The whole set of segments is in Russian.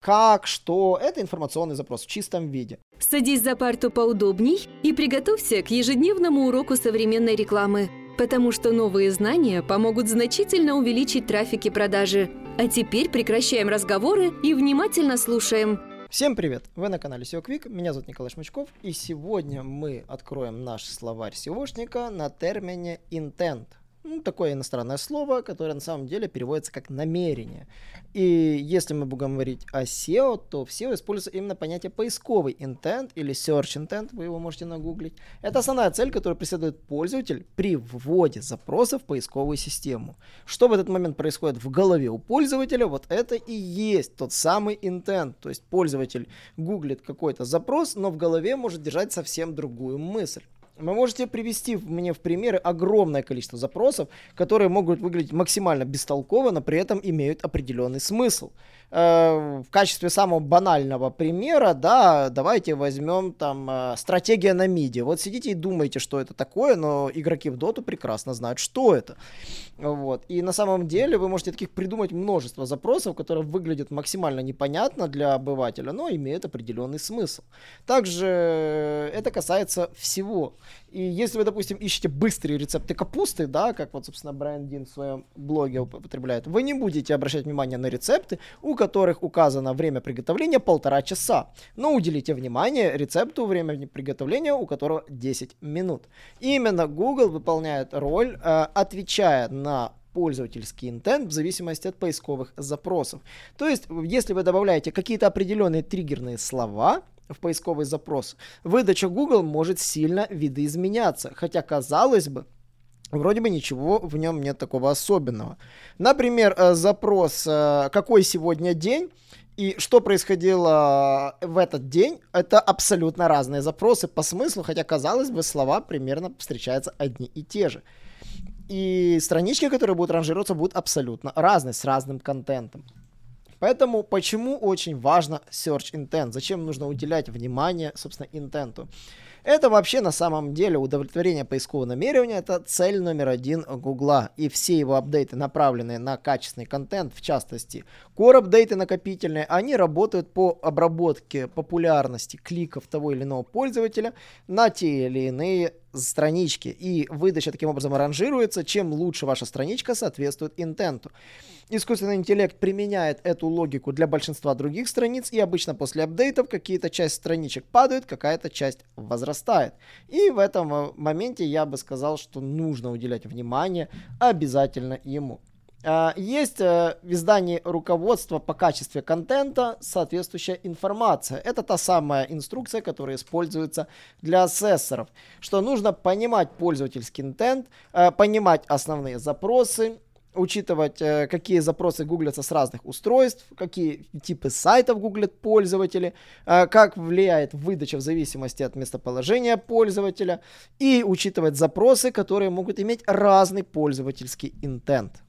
как, что. Это информационный запрос в чистом виде. Садись за парту поудобней и приготовься к ежедневному уроку современной рекламы, потому что новые знания помогут значительно увеличить трафик и продажи. А теперь прекращаем разговоры и внимательно слушаем. Всем привет! Вы на канале SEO Quick, меня зовут Николай Шмычков, и сегодня мы откроем наш словарь SEOшника на термине intent – ну, такое иностранное слово, которое на самом деле переводится как намерение. И если мы будем говорить о SEO, то в SEO используется именно понятие поисковый intent или search intent, вы его можете нагуглить. Это основная цель, которую преследует пользователь при вводе запроса в поисковую систему. Что в этот момент происходит в голове у пользователя, вот это и есть тот самый intent. То есть пользователь гуглит какой-то запрос, но в голове может держать совсем другую мысль. Вы можете привести мне в примеры огромное количество запросов, которые могут выглядеть максимально бестолково, но при этом имеют определенный смысл. Э, в качестве самого банального примера, да, давайте возьмем там э, стратегия на миде. Вот сидите и думаете, что это такое, но игроки в доту прекрасно знают, что это. Вот. И на самом деле вы можете таких придумать множество запросов, которые выглядят максимально непонятно для обывателя, но имеют определенный смысл. Также это касается всего. И если вы, допустим, ищете быстрые рецепты капусты, да, как вот, собственно, Брайан Дин в своем блоге употребляет, вы не будете обращать внимание на рецепты, у которых указано время приготовления полтора часа. Но уделите внимание рецепту время приготовления, у которого 10 минут. И именно Google выполняет роль, э, отвечая на пользовательский интент в зависимости от поисковых запросов. То есть, если вы добавляете какие-то определенные триггерные слова, в поисковый запрос, выдача Google может сильно видоизменяться, хотя казалось бы, Вроде бы ничего в нем нет такого особенного. Например, э, запрос э, «Какой сегодня день?» и что происходило в этот день, это абсолютно разные запросы по смыслу, хотя, казалось бы, слова примерно встречаются одни и те же. И странички, которые будут ранжироваться, будут абсолютно разные, с разным контентом. Поэтому почему очень важно search intent? Зачем нужно уделять внимание, собственно, интенту? Это вообще на самом деле удовлетворение поискового намерения, это цель номер один Гугла. И все его апдейты, направленные на качественный контент, в частности, core апдейты накопительные, они работают по обработке популярности кликов того или иного пользователя на те или иные странички. И выдача таким образом ранжируется, чем лучше ваша страничка соответствует интенту. Искусственный интеллект применяет эту логику для большинства других страниц, и обычно после апдейтов какие-то часть страничек падают, какая-то часть возрастает. И в этом э, моменте я бы сказал, что нужно уделять внимание обязательно ему. А, есть э, в издании руководство по качеству контента соответствующая информация. Это та самая инструкция, которая используется для ассессоров. Что нужно понимать пользовательский интент, э, понимать основные запросы, учитывать, э, какие запросы гуглятся с разных устройств, какие типы сайтов гуглят пользователи, как влияет выдача в зависимости от местоположения пользователя, и учитывать запросы, которые могут иметь разный пользовательский интент.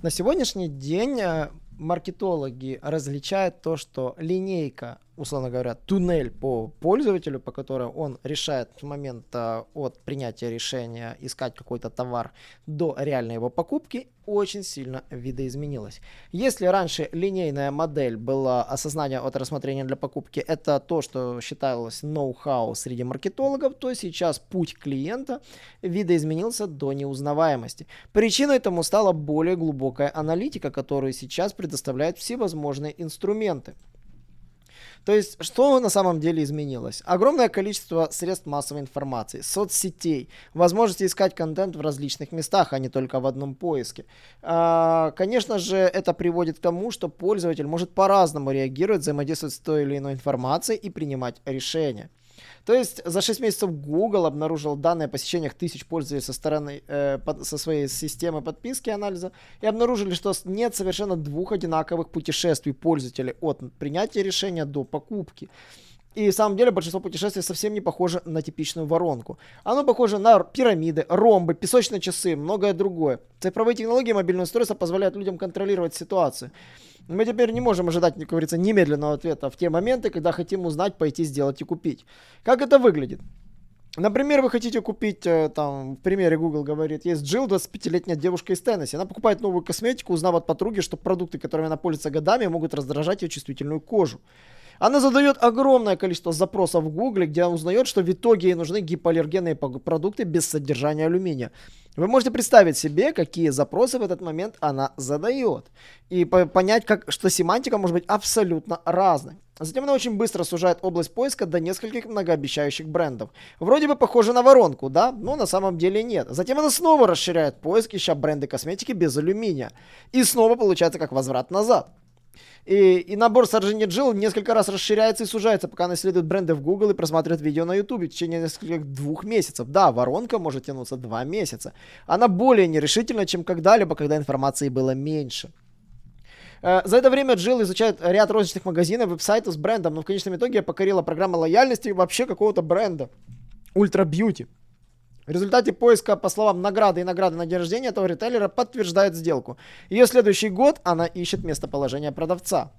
На сегодняшний день э, маркетологи различают то, что линейка условно говоря, туннель по пользователю, по которому он решает с момента от принятия решения искать какой-то товар до реальной его покупки, очень сильно видоизменилась. Если раньше линейная модель была осознание от рассмотрения для покупки, это то, что считалось ноу-хау среди маркетологов, то сейчас путь клиента видоизменился до неузнаваемости. Причиной этому стала более глубокая аналитика, которую сейчас предоставляют всевозможные инструменты. То есть, что на самом деле изменилось? Огромное количество средств массовой информации, соцсетей, возможности искать контент в различных местах, а не только в одном поиске. А, конечно же, это приводит к тому, что пользователь может по-разному реагировать, взаимодействовать с той или иной информацией и принимать решения. То есть за 6 месяцев Google обнаружил данные о посещениях тысяч пользователей со стороны э, под, со своей системы подписки анализа и обнаружили, что нет совершенно двух одинаковых путешествий пользователей от принятия решения до покупки. И на самом деле большинство путешествий совсем не похоже на типичную воронку. Оно похоже на пирамиды, ромбы, песочные часы, многое другое. Цифровые технологии мобильного устройства позволяют людям контролировать ситуацию. Мы теперь не можем ожидать, как говорится, немедленного ответа в те моменты, когда хотим узнать, пойти сделать и купить. Как это выглядит? Например, вы хотите купить, э, там, в примере Google говорит, есть Джилл, 25-летняя девушка из Теннесси. Она покупает новую косметику, узнав от подруги, что продукты, которыми она пользуется годами, могут раздражать ее чувствительную кожу. Она задает огромное количество запросов в Google, где узнает, что в итоге ей нужны гипоаллергенные продукты без содержания алюминия. Вы можете представить себе, какие запросы в этот момент она задает. И понять, как, что семантика может быть абсолютно разной. Затем она очень быстро сужает область поиска до нескольких многообещающих брендов. Вроде бы похоже на воронку, да? Но на самом деле нет. Затем она снова расширяет поиск, ища бренды косметики без алюминия. И снова получается как возврат назад. И, и набор соображений Джилл несколько раз расширяется и сужается, пока она исследует бренды в Google и просматривает видео на YouTube в течение нескольких двух месяцев. Да, воронка может тянуться два месяца. Она более нерешительна, чем когда-либо, когда информации было меньше. Э, за это время Джилл изучает ряд розничных магазинов, веб-сайтов с брендом, но в конечном итоге покорила программа лояльности вообще какого-то бренда. Ulta Beauty. В результате поиска, по словам награды и награды на день рождения этого ритейлера, подтверждает сделку. Ее следующий год она ищет местоположение продавца.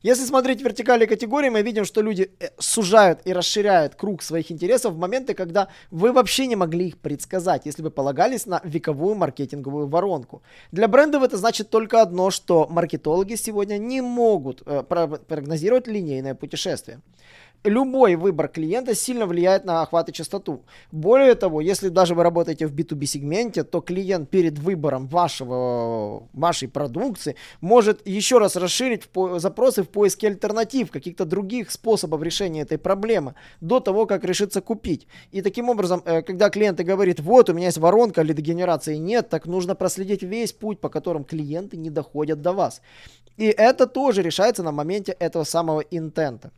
Если смотреть вертикали категории, мы видим, что люди э, сужают и расширяют круг своих интересов в моменты, когда вы вообще не могли их предсказать, если бы полагались на вековую маркетинговую воронку. Для брендов это значит только одно, что маркетологи сегодня не могут э, прогнозировать линейное путешествие любой выбор клиента сильно влияет на охват и частоту. Более того, если даже вы работаете в B2B сегменте, то клиент перед выбором вашего, вашей продукции может еще раз расширить в запросы в поиске альтернатив, каких-то других способов решения этой проблемы до того, как решиться купить. И таким образом, э, когда клиент говорит, вот у меня есть воронка, лидогенерации нет, так нужно проследить весь путь, по которым клиенты не доходят до вас. И это тоже решается на моменте этого самого интента.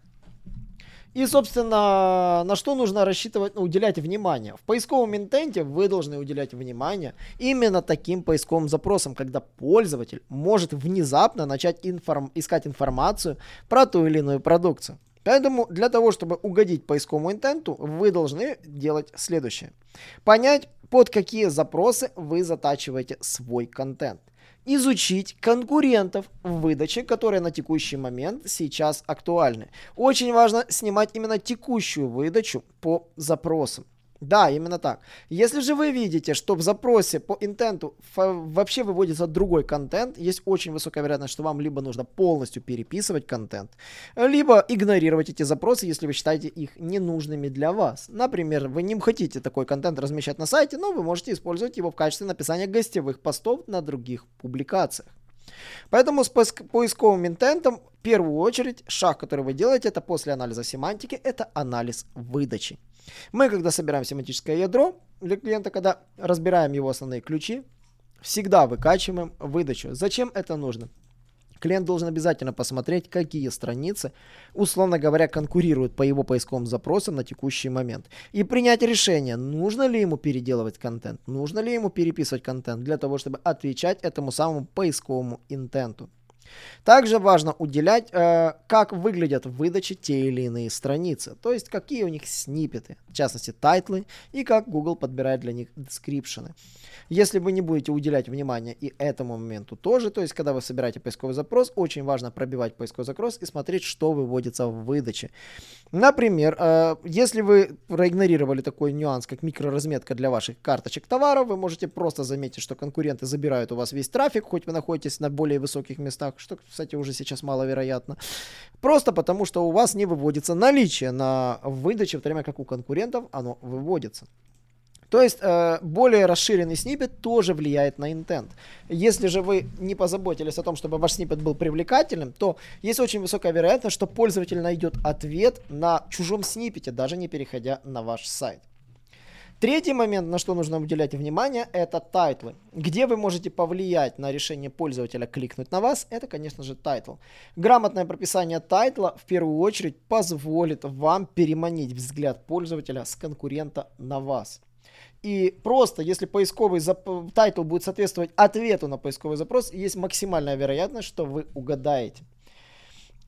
И, собственно, на что нужно рассчитывать, ну, уделять внимание. В поисковом интенте вы должны уделять внимание именно таким поисковым запросам, когда пользователь может внезапно начать информ- искать информацию про ту или иную продукцию. Поэтому для того, чтобы угодить поисковому интенту, вы должны делать следующее. Понять, под какие запросы вы затачиваете свой контент изучить конкурентов в выдаче, которые на текущий момент сейчас актуальны. Очень важно снимать именно текущую выдачу по запросам. Да, именно так. Если же вы видите, что в запросе по интенту вообще выводится другой контент, есть очень высокая вероятность, что вам либо нужно полностью переписывать контент, либо игнорировать эти запросы, если вы считаете их ненужными для вас. Например, вы не хотите такой контент размещать на сайте, но вы можете использовать его в качестве написания гостевых постов на других публикациях. Поэтому с поисковым интентом в первую очередь шаг, который вы делаете, это после анализа семантики, это анализ выдачи. Мы, когда собираем семантическое ядро для клиента, когда разбираем его основные ключи, всегда выкачиваем выдачу. Зачем это нужно? Клиент должен обязательно посмотреть, какие страницы, условно говоря, конкурируют по его поисковым запросам на текущий момент. И принять решение, нужно ли ему переделывать контент, нужно ли ему переписывать контент для того, чтобы отвечать этому самому поисковому интенту. Также важно уделять, э, как выглядят в выдаче те или иные страницы, то есть какие у них снипеты, в частности тайтлы, и как Google подбирает для них дескрипшены. Если вы не будете уделять внимание и этому моменту тоже, то есть когда вы собираете поисковый запрос, очень важно пробивать поисковый запрос и смотреть, что выводится в выдаче. Например, э, если вы проигнорировали такой нюанс, как микроразметка для ваших карточек товаров, вы можете просто заметить, что конкуренты забирают у вас весь трафик, хоть вы находитесь на более высоких местах, что, кстати, уже сейчас маловероятно. Просто потому, что у вас не выводится наличие на выдаче, в то время как у конкурентов оно выводится. То есть э, более расширенный снипет тоже влияет на интент. Если же вы не позаботились о том, чтобы ваш снипет был привлекательным, то есть очень высокая вероятность, что пользователь найдет ответ на чужом снипете, даже не переходя на ваш сайт. Третий момент, на что нужно уделять внимание, это тайтлы. Где вы можете повлиять на решение пользователя кликнуть на вас, это, конечно же, тайтл. Грамотное прописание тайтла в первую очередь позволит вам переманить взгляд пользователя с конкурента на вас. И просто, если поисковый зап- тайтл будет соответствовать ответу на поисковый запрос, есть максимальная вероятность, что вы угадаете.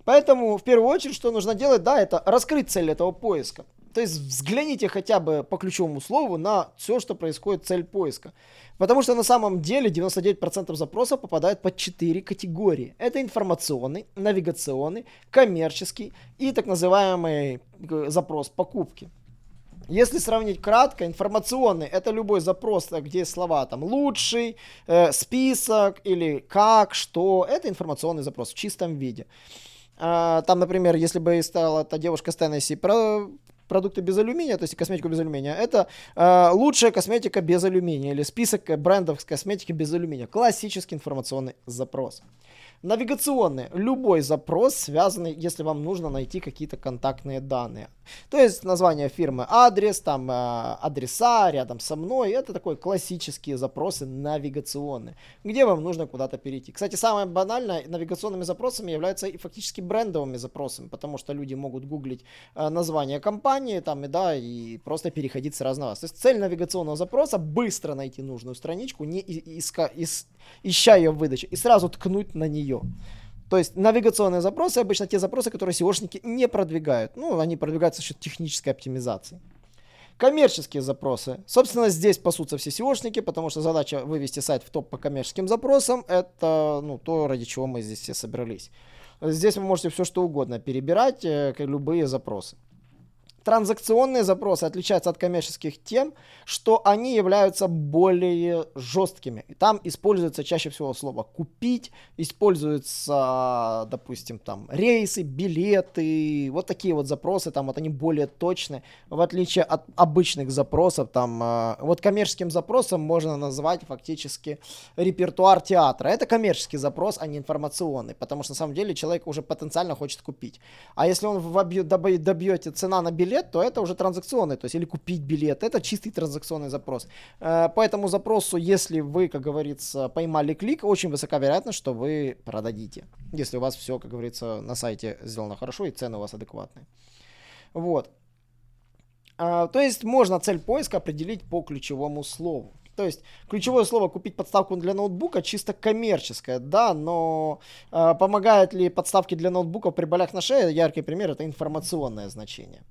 Поэтому в первую очередь, что нужно делать, да, это раскрыть цель этого поиска. То есть взгляните хотя бы по ключевому слову на все, что происходит, цель поиска. Потому что на самом деле 99% запросов попадают под 4 категории. Это информационный, навигационный, коммерческий и так называемый э, запрос покупки. Если сравнить кратко, информационный это любой запрос, где слова там лучший, э, список или как, что. Это информационный запрос в чистом виде. Э, там, например, если бы стала эта девушка с Теннесси про продукты без алюминия, то есть косметику без алюминия, это э, лучшая косметика без алюминия или список брендов с косметики без алюминия. Классический информационный запрос. Навигационный. Любой запрос, связанный, если вам нужно найти какие-то контактные данные. То есть название фирмы, адрес, там э, адреса рядом со мной. Это такой классические запросы навигационные, где вам нужно куда-то перейти. Кстати, самое банальное навигационными запросами являются и фактически брендовыми запросами, потому что люди могут гуглить э, название компании там и да, и просто переходить сразу на вас. То есть цель навигационного запроса быстро найти нужную страничку, не иска, ис, ища ее в выдаче, и сразу ткнуть на нее ее. То есть навигационные запросы обычно те запросы, которые SEOшники не продвигают. Ну, они продвигаются за счет технической оптимизации. Коммерческие запросы. Собственно, здесь пасутся все SEOшники, потому что задача вывести сайт в топ по коммерческим запросам. Это ну, то, ради чего мы здесь все собрались. Здесь вы можете все что угодно перебирать, э, любые запросы. Транзакционные запросы отличаются от коммерческих тем, что они являются более жесткими. И там используется чаще всего слово «купить», используются, допустим, там рейсы, билеты, вот такие вот запросы, там вот они более точны, в отличие от обычных запросов, там, э, вот коммерческим запросом можно назвать фактически репертуар театра. Это коммерческий запрос, а не информационный, потому что на самом деле человек уже потенциально хочет купить. А если он добьете цена на билет, билет, то это уже транзакционный, то есть или купить билет, это чистый транзакционный запрос. Э, по этому запросу, если вы, как говорится, поймали клик, очень высока вероятность, что вы продадите, если у вас все, как говорится, на сайте сделано хорошо и цены у вас адекватные. Вот. А, то есть можно цель поиска определить по ключевому слову. То есть ключевое слово купить подставку для ноутбука чисто коммерческое, да, но э, помогают ли подставки для ноутбука при болях на шее? Яркий пример это информационное значение.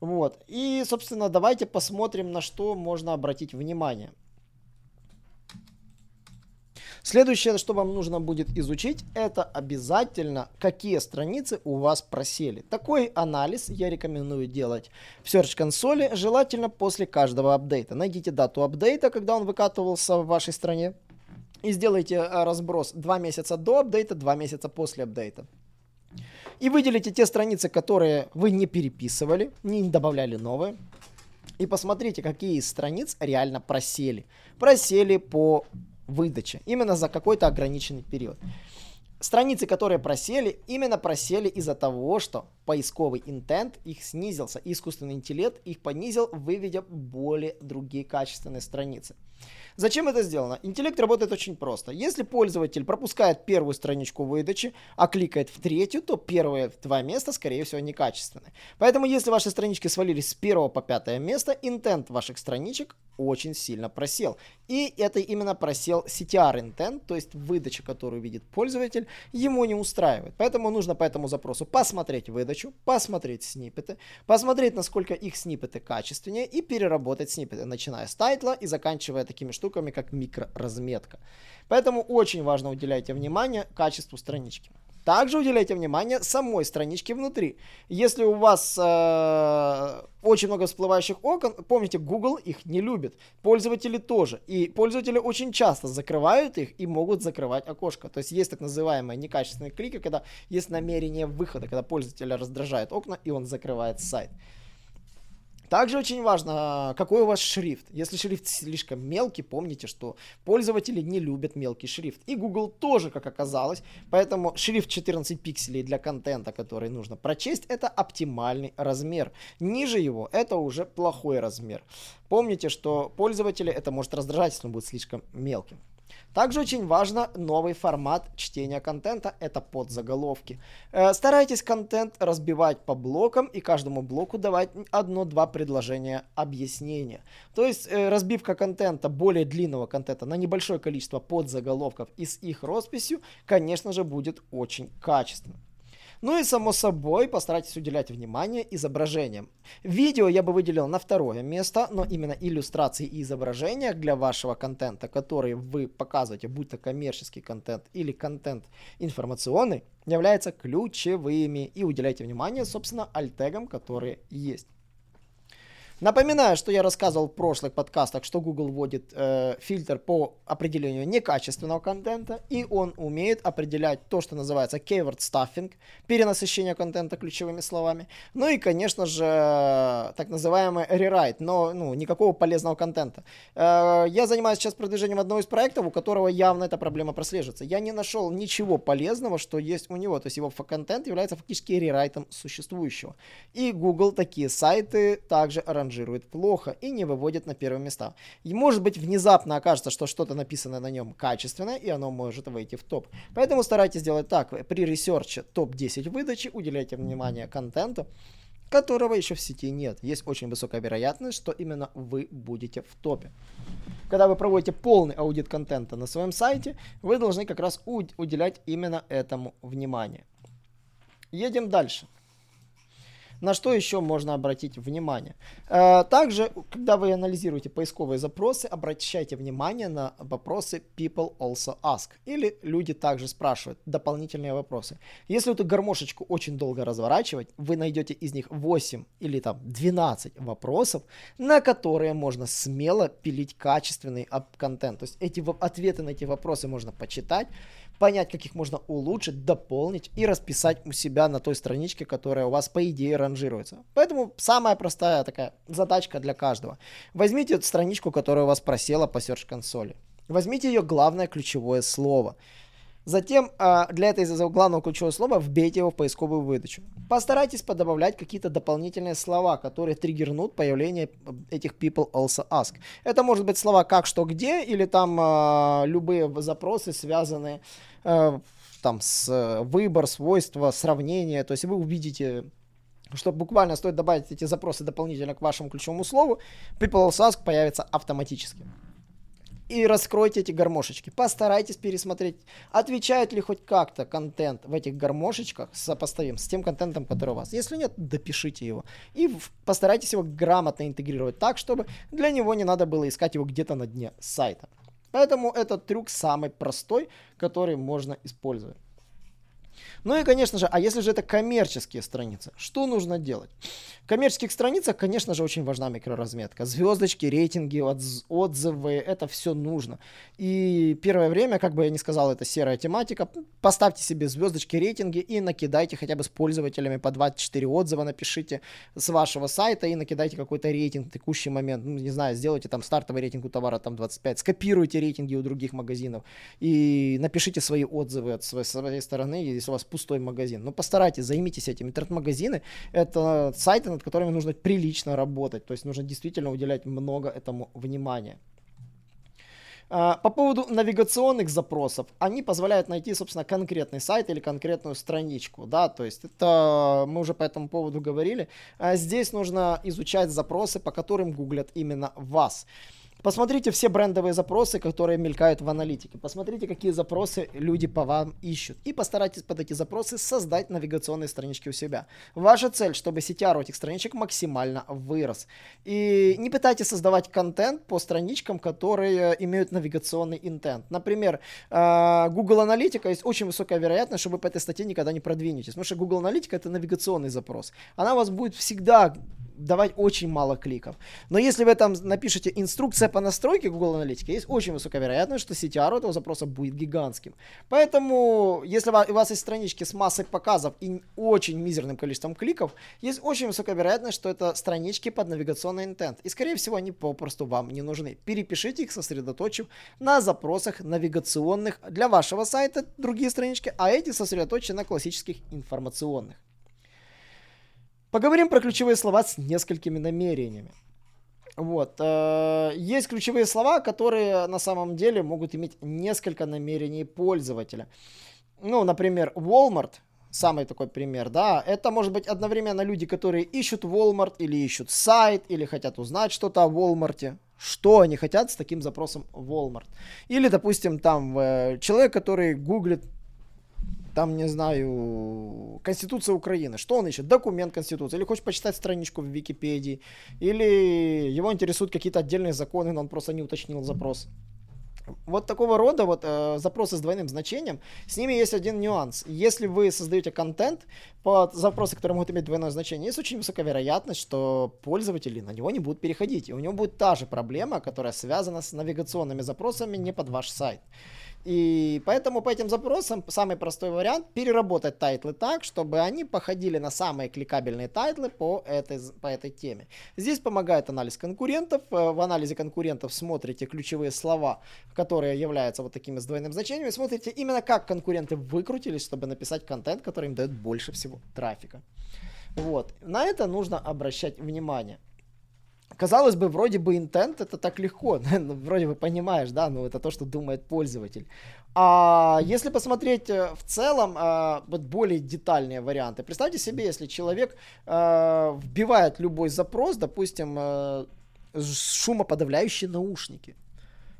Вот. И, собственно, давайте посмотрим, на что можно обратить внимание. Следующее, что вам нужно будет изучить, это обязательно, какие страницы у вас просели. Такой анализ я рекомендую делать в Search консоли, желательно после каждого апдейта. Найдите дату апдейта, когда он выкатывался в вашей стране, и сделайте э, разброс 2 месяца до апдейта, 2 месяца после апдейта. И выделите те страницы, которые вы не переписывали, не добавляли новые. И посмотрите, какие из страниц реально просели. Просели по выдаче. Именно за какой-то ограниченный период. Страницы, которые просели, именно просели из-за того, что поисковый интент их снизился. Искусственный интеллект их понизил, выведя более другие качественные страницы. Зачем это сделано? Интеллект работает очень просто. Если пользователь пропускает первую страничку выдачи, а кликает в третью, то первые два места, скорее всего, некачественные. Поэтому, если ваши странички свалились с первого по пятое место, интент ваших страничек очень сильно просел. И это именно просел CTR intent, то есть выдача, которую видит пользователь, ему не устраивает. Поэтому нужно по этому запросу посмотреть выдачу, посмотреть сниппеты, посмотреть, насколько их сниппеты качественнее и переработать сниппеты, начиная с тайтла и заканчивая такими штуками, как микроразметка. Поэтому очень важно уделяйте внимание качеству странички. Также уделяйте внимание самой страничке внутри. Если у вас э, очень много всплывающих окон, помните, Google их не любит. Пользователи тоже. И пользователи очень часто закрывают их и могут закрывать окошко. То есть есть так называемые некачественные клики, когда есть намерение выхода, когда пользователя раздражает окна и он закрывает сайт. Также очень важно, какой у вас шрифт. Если шрифт слишком мелкий, помните, что пользователи не любят мелкий шрифт. И Google тоже, как оказалось. Поэтому шрифт 14 пикселей для контента, который нужно прочесть, это оптимальный размер. Ниже его это уже плохой размер. Помните, что пользователя это может раздражать, если он будет слишком мелким. Также очень важно новый формат чтения контента, это подзаголовки. Э, старайтесь контент разбивать по блокам и каждому блоку давать одно-два предложения объяснения. То есть э, разбивка контента, более длинного контента на небольшое количество подзаголовков и с их росписью, конечно же, будет очень качественно. Ну и само собой постарайтесь уделять внимание изображениям. Видео я бы выделил на второе место, но именно иллюстрации и изображения для вашего контента, которые вы показываете, будь то коммерческий контент или контент информационный, являются ключевыми. И уделяйте внимание, собственно, альтегам, которые есть. Напоминаю, что я рассказывал в прошлых подкастах, что Google вводит э, фильтр по определению некачественного контента, и он умеет определять то, что называется keyword stuffing, перенасыщение контента ключевыми словами, ну и, конечно же, так называемый rewrite, но ну, никакого полезного контента. Э, я занимаюсь сейчас продвижением одного из проектов, у которого явно эта проблема прослеживается. Я не нашел ничего полезного, что есть у него, то есть его контент является фактически рерайтом существующего. И Google такие сайты также аранжирует ранжирует плохо и не выводит на первые места. И может быть внезапно окажется, что что-то написано на нем качественное, и оно может выйти в топ. Поэтому старайтесь делать так. При ресерче топ-10 выдачи уделяйте внимание контенту, которого еще в сети нет. Есть очень высокая вероятность, что именно вы будете в топе. Когда вы проводите полный аудит контента на своем сайте, вы должны как раз уделять именно этому внимание. Едем дальше. На что еще можно обратить внимание? Э, также, когда вы анализируете поисковые запросы, обращайте внимание на вопросы people also ask. Или люди также спрашивают дополнительные вопросы. Если эту гармошечку очень долго разворачивать, вы найдете из них 8 или там 12 вопросов, на которые можно смело пилить качественный контент. То есть эти ответы на эти вопросы можно почитать, понять, как их можно улучшить, дополнить и расписать у себя на той страничке, которая у вас по идее ранжируется. Поэтому самая простая такая задачка для каждого. Возьмите эту страничку, которая у вас просела по Search консоли. Возьмите ее главное ключевое слово. Затем а, для этой главного ключевого слова вбейте его в поисковую выдачу. Постарайтесь подобавлять какие-то дополнительные слова, которые триггернут появление этих people also ask. Это может быть слова как, что, где, или там а, любые запросы, связанные а, там с выбор, свойства, сравнение. То есть вы увидите что буквально стоит добавить эти запросы дополнительно к вашему ключевому слову, people also ask появится автоматически и раскройте эти гармошечки. Постарайтесь пересмотреть, отвечает ли хоть как-то контент в этих гармошечках сопоставим с тем контентом, который у вас. Если нет, допишите его. И постарайтесь его грамотно интегрировать так, чтобы для него не надо было искать его где-то на дне сайта. Поэтому этот трюк самый простой, который можно использовать. Ну и, конечно же, а если же это коммерческие страницы, что нужно делать? В коммерческих страницах, конечно же, очень важна микроразметка. Звездочки, рейтинги, отзывы, это все нужно. И первое время, как бы я ни сказал, это серая тематика. Поставьте себе звездочки, рейтинги и накидайте хотя бы с пользователями по 24 отзыва, напишите с вашего сайта и накидайте какой-то рейтинг в текущий момент. Ну, не знаю, сделайте там стартовый рейтинг у товара там 25, скопируйте рейтинги у других магазинов и напишите свои отзывы от своей, стороны, если у вас пустой магазин. Но постарайтесь, займитесь этим. Интернет-магазины — это сайты, над которыми нужно прилично работать. То есть нужно действительно уделять много этому внимания. А, по поводу навигационных запросов, они позволяют найти, собственно, конкретный сайт или конкретную страничку, да, то есть это мы уже по этому поводу говорили. А здесь нужно изучать запросы, по которым гуглят именно вас. Посмотрите все брендовые запросы, которые мелькают в аналитике. Посмотрите, какие запросы люди по вам ищут. И постарайтесь под эти запросы создать навигационные странички у себя. Ваша цель, чтобы CTR у этих страничек максимально вырос. И не пытайтесь создавать контент по страничкам, которые имеют навигационный интент. Например, а, Google Аналитика есть очень высокая вероятность, что вы по этой статье никогда не продвинетесь. Потому что Google Аналитика это навигационный запрос. Она у вас будет всегда давать очень мало кликов. Но если вы там напишете инструкция по настройке Google Аналитики, есть очень высокая вероятность, что CTR этого запроса будет гигантским. Поэтому, если у вас есть странички с массой показов и очень мизерным количеством кликов, есть очень высокая вероятность, что это странички под навигационный интент. И, скорее всего, они попросту вам не нужны. Перепишите их, сосредоточив на запросах навигационных для вашего сайта, другие странички, а эти сосредоточены на классических информационных. Поговорим про ключевые слова с несколькими намерениями. Вот. Э, есть ключевые слова, которые на самом деле могут иметь несколько намерений пользователя. Ну, например, Walmart, самый такой пример, да, это может быть одновременно люди, которые ищут Walmart или ищут сайт, или хотят узнать что-то о Walmart, что они хотят с таким запросом Walmart. Или, допустим, там э, человек, который гуглит там, не знаю, Конституция Украины. Что он ищет? Документ Конституции. Или хочет почитать страничку в Википедии. Или его интересуют какие-то отдельные законы, но он просто не уточнил запрос. вот такого рода вот э, запросы с двойным значением, с ними есть один нюанс. Если вы создаете контент под запросы, которые могут иметь двойное значение, есть очень высокая вероятность, что пользователи на него не будут переходить. И у него будет та же проблема, которая связана с навигационными запросами не под ваш сайт. И поэтому по этим запросам самый простой вариант переработать тайтлы так, чтобы они походили на самые кликабельные тайтлы по этой, по этой теме. Здесь помогает анализ конкурентов. Э, в анализе конкурентов смотрите ключевые слова, которые являются вот такими с двойным значением, и смотрите именно как конкуренты выкрутились, чтобы написать контент, который им дает больше всего трафика. Вот. На это нужно обращать внимание. Казалось бы, вроде бы intent это так легко, ну, вроде бы понимаешь, да, ну это то, что думает пользователь. А если посмотреть э, в целом а, вот более детальные варианты, представьте себе, если человек а, вбивает любой запрос, допустим, шумоподавляющие наушники,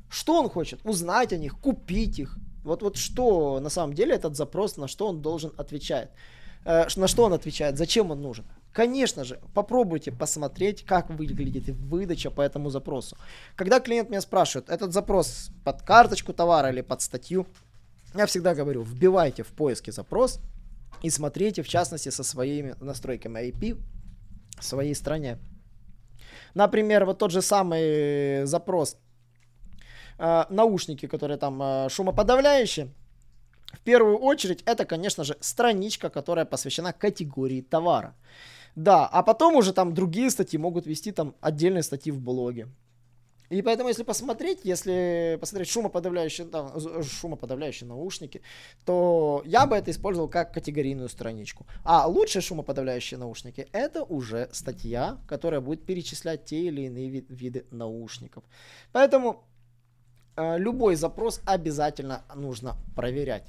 что он хочет? Узнать о них, купить их. Вот, вот что на самом деле этот запрос, на что он должен отвечать. Э, на что он отвечает, зачем он нужен. Конечно же, попробуйте посмотреть, как выглядит выдача по этому запросу. Когда клиент меня спрашивает, этот запрос под карточку товара или под статью, я всегда говорю, вбивайте в поиске запрос и смотрите, в частности, со своими настройками IP в своей стране. Например, вот тот же самый запрос э, наушники, которые там э, шумоподавляющие, в первую очередь, это, конечно же, страничка, которая посвящена категории товара. Да, а потом уже там другие статьи могут вести там отдельные статьи в блоге. И поэтому, если посмотреть, если посмотреть шумоподавляющие, там, шумоподавляющие наушники, то я бы это использовал как категорийную страничку. А лучшие шумоподавляющие наушники это уже статья, которая будет перечислять те или иные вид- виды наушников. Поэтому любой запрос обязательно нужно проверять.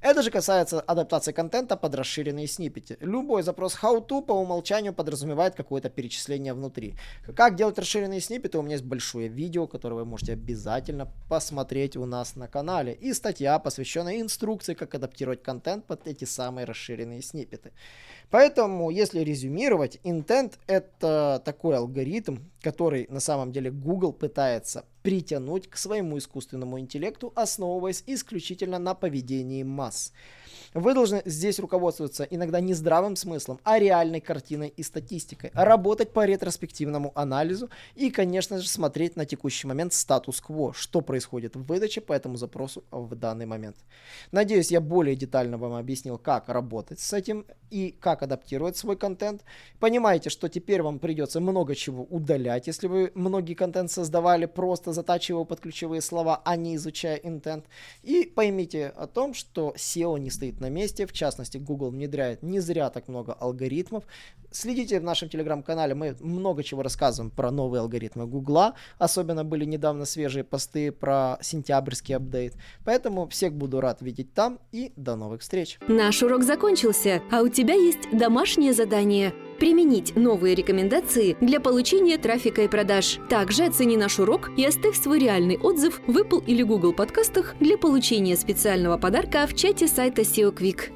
Это же касается адаптации контента под расширенные сниппеты. Любой запрос how-to по умолчанию подразумевает какое-то перечисление внутри. Как делать расширенные сниппеты? У меня есть большое видео, которое вы можете обязательно посмотреть у нас на канале. И статья, посвященная инструкции, как адаптировать контент под эти самые расширенные сниппеты. Поэтому, если резюмировать, intent это такой алгоритм, который на самом деле Google пытается притянуть к своему искусственному интеллекту, основываясь исключительно на поведении масс. Вы должны здесь руководствоваться иногда не здравым смыслом, а реальной картиной и статистикой, работать по ретроспективному анализу и, конечно же, смотреть на текущий момент статус-кво, что происходит в выдаче по этому запросу в данный момент. Надеюсь, я более детально вам объяснил, как работать с этим и как адаптировать свой контент. Понимаете, что теперь вам придется много чего удалять, если вы многие контент создавали, просто затачивая под ключевые слова, а не изучая интент. И поймите о том, что SEO не стоит на месте. В частности, Google внедряет не зря так много алгоритмов. Следите в нашем телеграм-канале, мы много чего рассказываем про новые алгоритмы Гугла. Особенно были недавно свежие посты про сентябрьский апдейт. Поэтому всех буду рад видеть там и до новых встреч. Наш урок закончился, а у тебя есть домашнее задание – применить новые рекомендации для получения трафика и продаж. Также оцени наш урок и оставь свой реальный отзыв в Apple или Google подкастах для получения специального подарка в чате сайта SEO Brookwick